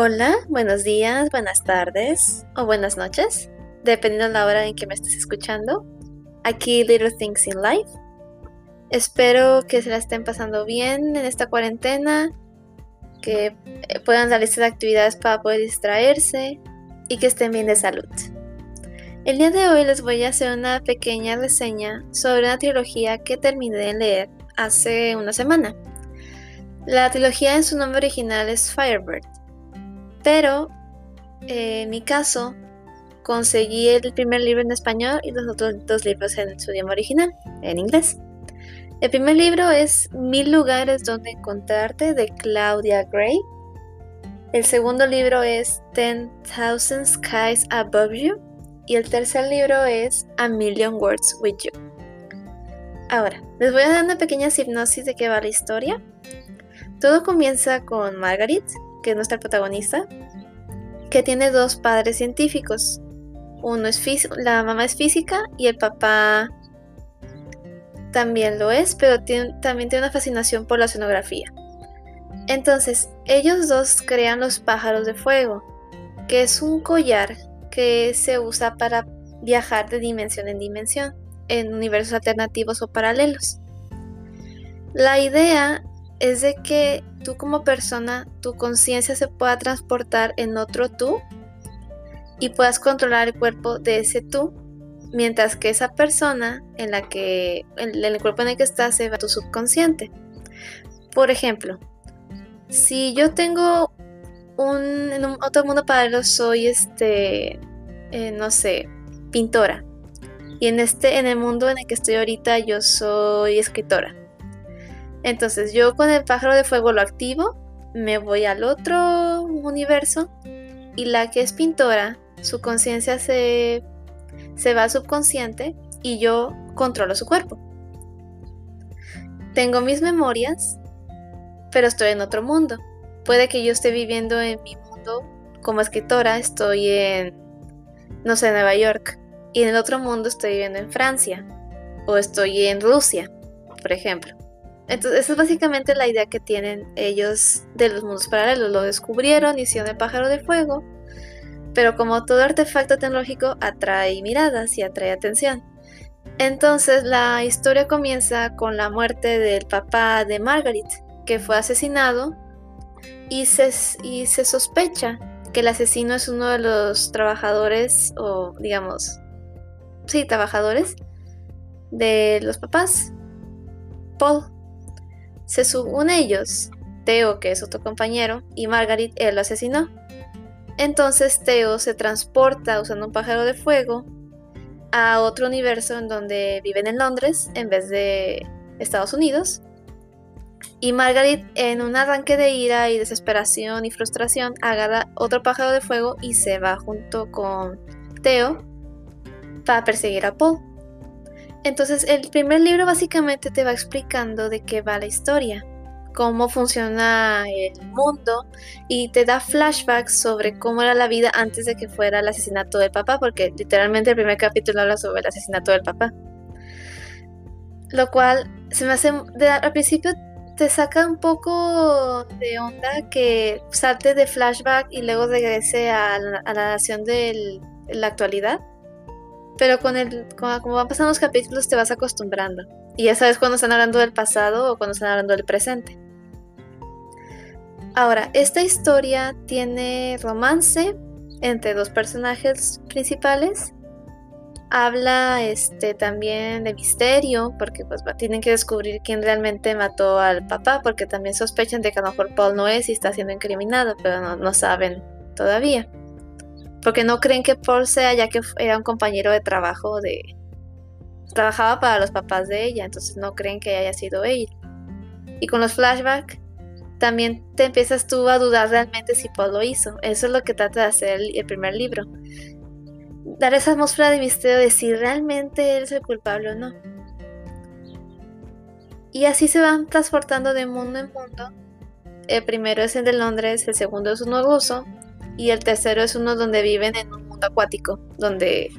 Hola, buenos días, buenas tardes o buenas noches, dependiendo de la hora en que me estés escuchando. Aquí Little Things in Life. Espero que se la estén pasando bien en esta cuarentena, que puedan realizar actividades para poder distraerse y que estén bien de salud. El día de hoy les voy a hacer una pequeña reseña sobre una trilogía que terminé de leer hace una semana. La trilogía en su nombre original es Firebird, pero eh, en mi caso conseguí el primer libro en español y los otros dos libros en su idioma original, en inglés. El primer libro es Mil lugares donde encontrarte de Claudia Gray. El segundo libro es Ten Thousand Skies Above You. Y el tercer libro es A Million Words with You. Ahora, les voy a dar una pequeña hipnosis de qué va la historia. Todo comienza con Margaret, que es nuestra protagonista, que tiene dos padres científicos. Uno es la mamá es física y el papá también lo es, pero también tiene una fascinación por la oceanografía. Entonces, ellos dos crean los pájaros de fuego, que es un collar que se usa para viajar de dimensión en dimensión, en universos alternativos o paralelos. La idea es de que tú como persona, tu conciencia se pueda transportar en otro tú y puedas controlar el cuerpo de ese tú, mientras que esa persona en la que en el cuerpo en el que estás se va a tu subconsciente. Por ejemplo, si yo tengo un en un otro mundo paralelo soy este eh, no sé, pintora. Y en este en el mundo en el que estoy ahorita yo soy escritora. Entonces yo con el pájaro de fuego lo activo, me voy al otro universo y la que es pintora, su conciencia se, se va subconsciente y yo controlo su cuerpo. Tengo mis memorias, pero estoy en otro mundo. Puede que yo esté viviendo en mi mundo como escritora, estoy en, no sé, Nueva York, y en el otro mundo estoy viviendo en Francia, o estoy en Rusia, por ejemplo. Entonces, esa es básicamente la idea que tienen ellos de los mundos paralelos. Lo descubrieron, hicieron el pájaro de fuego, pero como todo artefacto tecnológico atrae miradas y atrae atención. Entonces, la historia comienza con la muerte del papá de Margaret, que fue asesinado, y se, y se sospecha que el asesino es uno de los trabajadores, o digamos, sí, trabajadores de los papás, Paul. Se une ellos, Theo, que es otro compañero, y Margaret, él lo asesinó. Entonces Theo se transporta usando un pájaro de fuego a otro universo en donde viven en Londres en vez de Estados Unidos. Y Margaret, en un arranque de ira y desesperación y frustración, agarra otro pájaro de fuego y se va junto con Theo para perseguir a Paul. Entonces el primer libro básicamente te va explicando de qué va la historia, cómo funciona el mundo y te da flashbacks sobre cómo era la vida antes de que fuera el asesinato del papá, porque literalmente el primer capítulo habla sobre el asesinato del papá. Lo cual se me hace, al principio te saca un poco de onda que salte de flashback y luego regrese a la nación de la actualidad pero con el, como van pasando los capítulos te vas acostumbrando. Y ya sabes cuando están hablando del pasado o cuando están hablando del presente. Ahora, esta historia tiene romance entre dos personajes principales. Habla este, también de misterio, porque pues tienen que descubrir quién realmente mató al papá, porque también sospechan de que a lo mejor Paul no es y está siendo incriminado, pero no, no saben todavía porque no creen que Paul sea ya que era un compañero de trabajo de... Trabajaba para los papás de ella, entonces no creen que haya sido él. Y con los flashbacks también te empiezas tú a dudar realmente si Paul lo hizo. Eso es lo que trata de hacer el, primer libro. Dar esa atmósfera de misterio de si realmente él es el culpable o no. Y así se van transportando de mundo en mundo. El primero es el de Londres, el segundo es uno ruso, y el tercero es uno donde viven en un mundo acuático, donde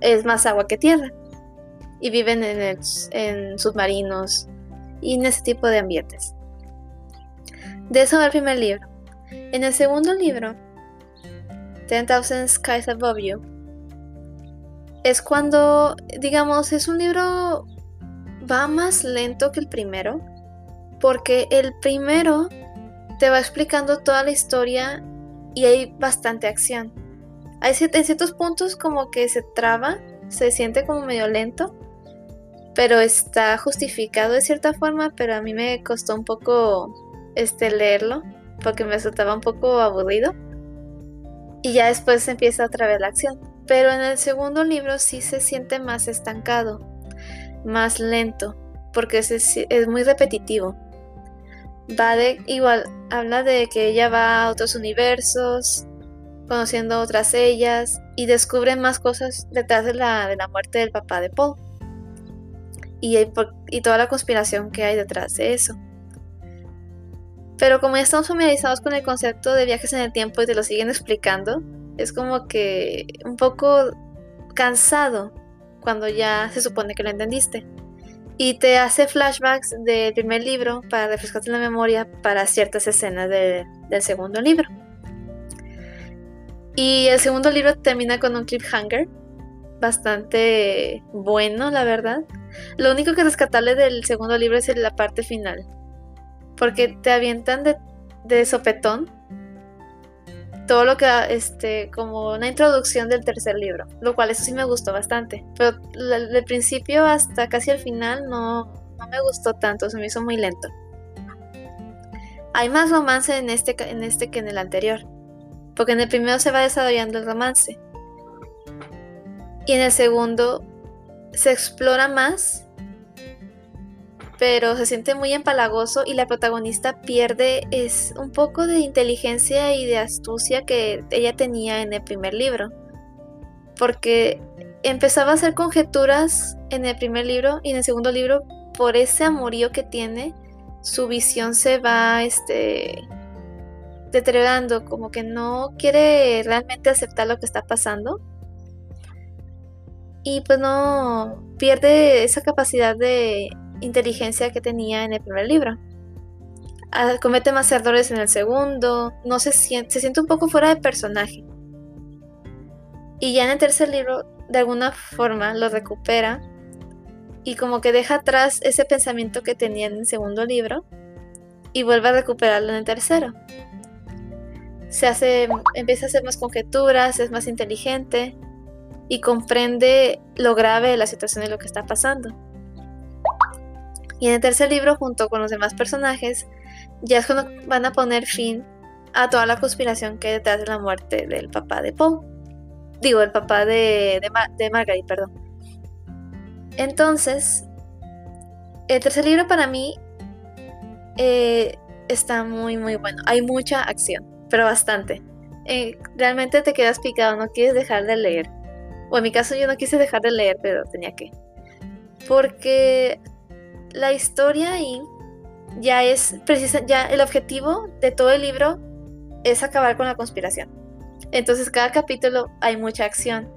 es más agua que tierra. Y viven en, en submarinos y en ese tipo de ambientes. De eso va el primer libro. En el segundo libro Ten Thousand Skies Above You, es cuando, digamos, es un libro va más lento que el primero, porque el primero te va explicando toda la historia y hay bastante acción. Hay en ciertos puntos como que se traba, se siente como medio lento, pero está justificado de cierta forma, pero a mí me costó un poco este leerlo porque me resultaba un poco aburrido. Y ya después empieza otra vez la acción. Pero en el segundo libro sí se siente más estancado, más lento, porque es, es muy repetitivo. Va de igual, habla de que ella va a otros universos, conociendo otras ellas y descubre más cosas detrás de la, de la muerte del papá de Paul. Y, y toda la conspiración que hay detrás de eso. Pero como ya estamos familiarizados con el concepto de viajes en el tiempo y te lo siguen explicando, es como que un poco cansado cuando ya se supone que lo entendiste. Y te hace flashbacks del primer libro para refrescarte la memoria para ciertas escenas del segundo libro. Y el segundo libro termina con un cliffhanger bastante bueno, la verdad. Lo único que rescatable del segundo libro es la parte final. Porque te avientan de, de sopetón todo lo que, este, como una introducción del tercer libro, lo cual eso sí me gustó bastante. Pero del principio hasta casi el final no, no me gustó tanto, se me hizo muy lento. Hay más romance en este, en este que en el anterior, porque en el primero se va desarrollando el romance. Y en el segundo se explora más pero se siente muy empalagoso y la protagonista pierde es un poco de inteligencia y de astucia que ella tenía en el primer libro. Porque empezaba a hacer conjeturas en el primer libro y en el segundo libro por ese amorío que tiene, su visión se va este deteriorando, como que no quiere realmente aceptar lo que está pasando. Y pues no pierde esa capacidad de inteligencia que tenía en el primer libro. Ah, comete más errores en el segundo, no se siente, se siente un poco fuera de personaje. Y ya en el tercer libro, de alguna forma, lo recupera y como que deja atrás ese pensamiento que tenía en el segundo libro y vuelve a recuperarlo en el tercero. Se hace, empieza a hacer más conjeturas, es más inteligente y comprende lo grave de la situación y lo que está pasando. Y en el tercer libro, junto con los demás personajes, ya es cuando van a poner fin a toda la conspiración que detrás de la muerte del papá de Paul. Digo, el papá de, de, Margaret, perdón. Entonces, el tercer libro para mí eh, está muy, muy bueno. Hay mucha acción, pero bastante. Eh, realmente te quedas picado, no quieres dejar de leer. O en mi caso yo no quise dejar de leer, pero tenía que. Porque la historia ahí ya es precisa, ya el objetivo de todo el libro es acabar con la conspiración. Entonces cada capítulo hay mucha acción.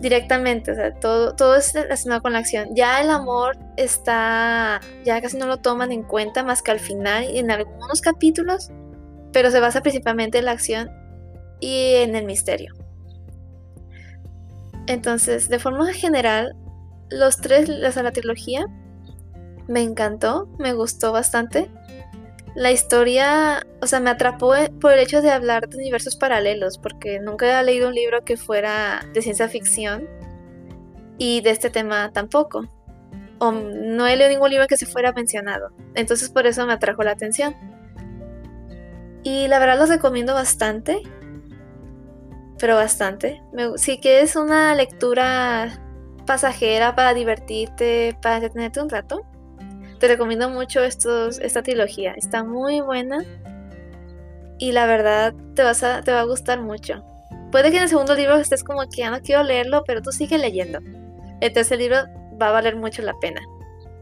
Directamente, o sea, todo, todo es relacionado con la acción. Ya el amor está, ya casi no lo toman en cuenta más que al final y en algunos capítulos, pero se basa principalmente en la acción y en el misterio. Entonces, de forma general, los tres, o la trilogía, me encantó, me gustó bastante. La historia, o sea, me atrapó eh, por el hecho de hablar de universos paralelos, porque nunca había leído un libro que fuera de ciencia ficción y de este tema tampoco. O no he leído ningún libro que se fuera mencionado. Entonces por eso me atrajo la atención. Y la verdad los recomiendo bastante. Pero bastante. sí que es una lectura pasajera para divertirte, para entretenerte un rato. Te recomiendo mucho estos, esta trilogía. Está muy buena. Y la verdad te, vas a, te va a gustar mucho. Puede que en el segundo libro estés como que ya no quiero leerlo, pero tú sigue leyendo. El tercer libro va a valer mucho la pena.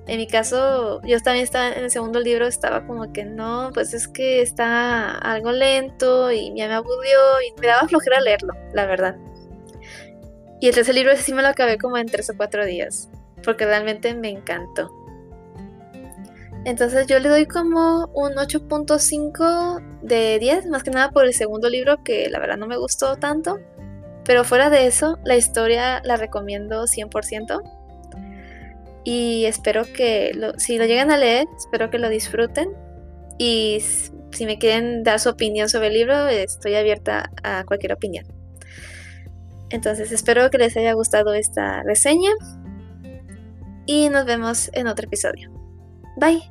En mi caso, yo también estaba en el segundo libro, estaba como que no, pues es que está algo lento y ya me aburrió y me daba flojera leerlo, la verdad. Y el tercer libro sí me lo acabé como en tres o cuatro días, porque realmente me encantó. Entonces yo le doy como un 8.5 de 10, más que nada por el segundo libro que la verdad no me gustó tanto. Pero fuera de eso, la historia la recomiendo 100%. Y espero que si lo llegan a leer, espero que lo disfruten. Y si me quieren dar su opinión sobre el libro, estoy abierta a cualquier opinión. Entonces espero que les haya gustado esta reseña y nos vemos en otro episodio. Bye.